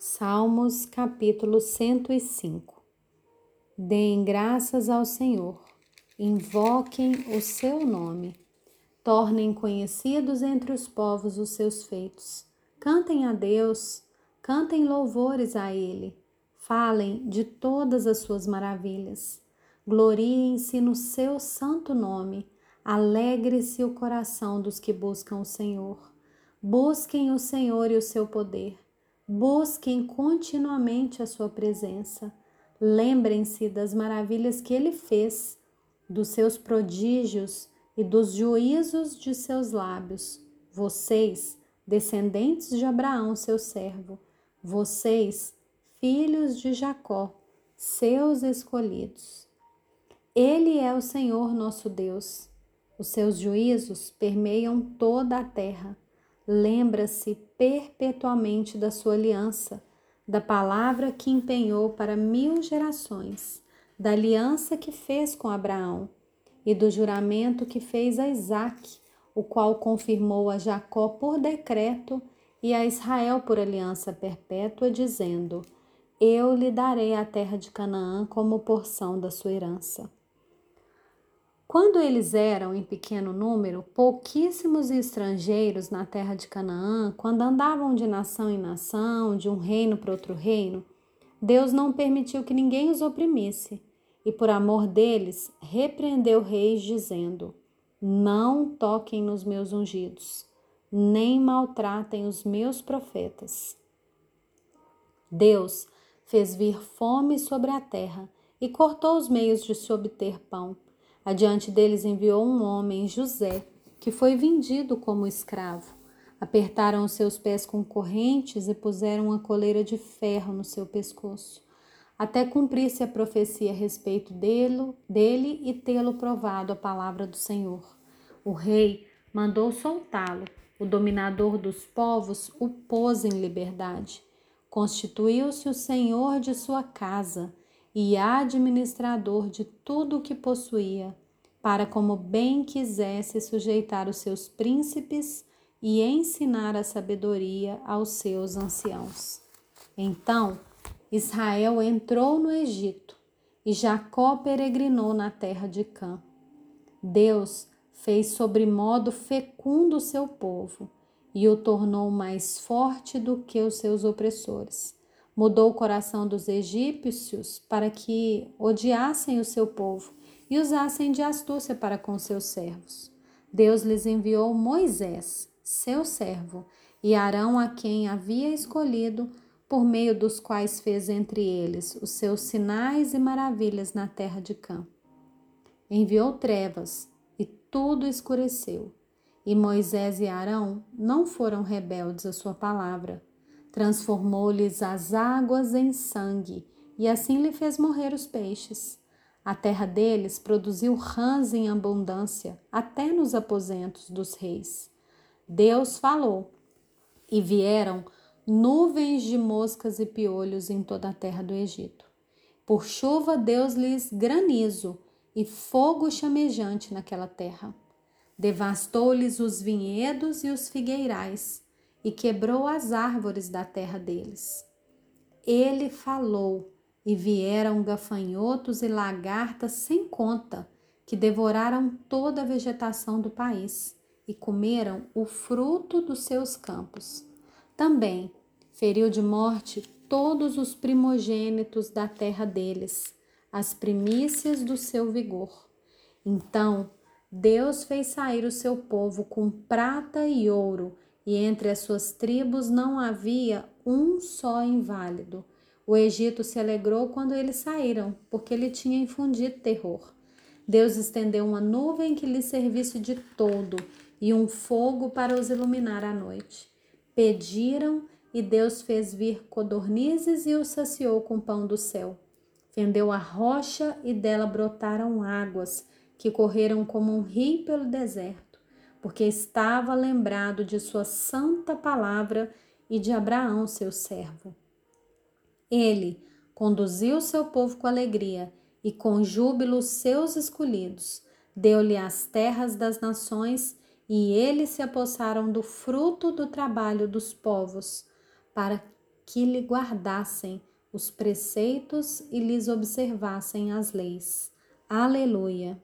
Salmos capítulo 105 Deem graças ao Senhor, invoquem o seu nome, tornem conhecidos entre os povos os seus feitos, cantem a Deus, cantem louvores a Ele, falem de todas as suas maravilhas, gloriem-se no seu santo nome, alegre-se o coração dos que buscam o Senhor, busquem o Senhor e o seu poder Busquem continuamente a sua presença. Lembrem-se das maravilhas que ele fez, dos seus prodígios e dos juízos de seus lábios. Vocês, descendentes de Abraão, seu servo, vocês, filhos de Jacó, seus escolhidos. Ele é o Senhor nosso Deus. Os seus juízos permeiam toda a terra lembra-se perpetuamente da sua aliança, da palavra que empenhou para mil gerações, da aliança que fez com Abraão e do juramento que fez a Isaque, o qual confirmou a Jacó por decreto e a Israel por aliança perpétua, dizendo: Eu lhe darei a terra de Canaã como porção da sua herança. Quando eles eram em pequeno número, pouquíssimos estrangeiros na terra de Canaã, quando andavam de nação em nação, de um reino para outro reino, Deus não permitiu que ninguém os oprimisse, e por amor deles, repreendeu reis, dizendo: Não toquem nos meus ungidos, nem maltratem os meus profetas. Deus fez vir fome sobre a terra e cortou os meios de se obter pão Adiante deles enviou um homem, José, que foi vendido como escravo. Apertaram os seus pés com correntes e puseram uma coleira de ferro no seu pescoço, até cumprir-se a profecia a respeito dele, dele e tê-lo provado a palavra do Senhor. O rei mandou soltá-lo. O dominador dos povos o pôs em liberdade. Constituiu-se o senhor de sua casa e administrador de tudo o que possuía, para como bem quisesse sujeitar os seus príncipes e ensinar a sabedoria aos seus anciãos. Então Israel entrou no Egito e Jacó peregrinou na terra de Cã. Deus fez sobremodo fecundo o seu povo e o tornou mais forte do que os seus opressores Mudou o coração dos egípcios para que odiassem o seu povo e usassem de astúcia para com seus servos. Deus lhes enviou Moisés, seu servo, e Arão, a quem havia escolhido, por meio dos quais fez entre eles os seus sinais e maravilhas na terra de Cã. Enviou trevas e tudo escureceu. E Moisés e Arão não foram rebeldes à sua palavra, Transformou-lhes as águas em sangue, e assim lhe fez morrer os peixes. A terra deles produziu rãs em abundância, até nos aposentos dos reis. Deus falou, e vieram nuvens de moscas e piolhos em toda a terra do Egito. Por chuva Deus lhes granizo e fogo chamejante naquela terra. Devastou-lhes os vinhedos e os figueirais e quebrou as árvores da terra deles. Ele falou, e vieram gafanhotos e lagartas sem conta, que devoraram toda a vegetação do país e comeram o fruto dos seus campos. Também feriu de morte todos os primogênitos da terra deles, as primícias do seu vigor. Então Deus fez sair o seu povo com prata e ouro e entre as suas tribos não havia um só inválido. O Egito se alegrou quando eles saíram, porque ele tinha infundido terror. Deus estendeu uma nuvem que lhe servisse de todo e um fogo para os iluminar à noite. Pediram e Deus fez vir codornizes e os saciou com pão do céu. Fendeu a rocha e dela brotaram águas que correram como um rio pelo deserto porque estava lembrado de sua santa palavra e de Abraão, seu servo. Ele conduziu seu povo com alegria e com júbilo seus escolhidos. Deu-lhe as terras das nações e eles se apossaram do fruto do trabalho dos povos, para que lhe guardassem os preceitos e lhes observassem as leis. Aleluia!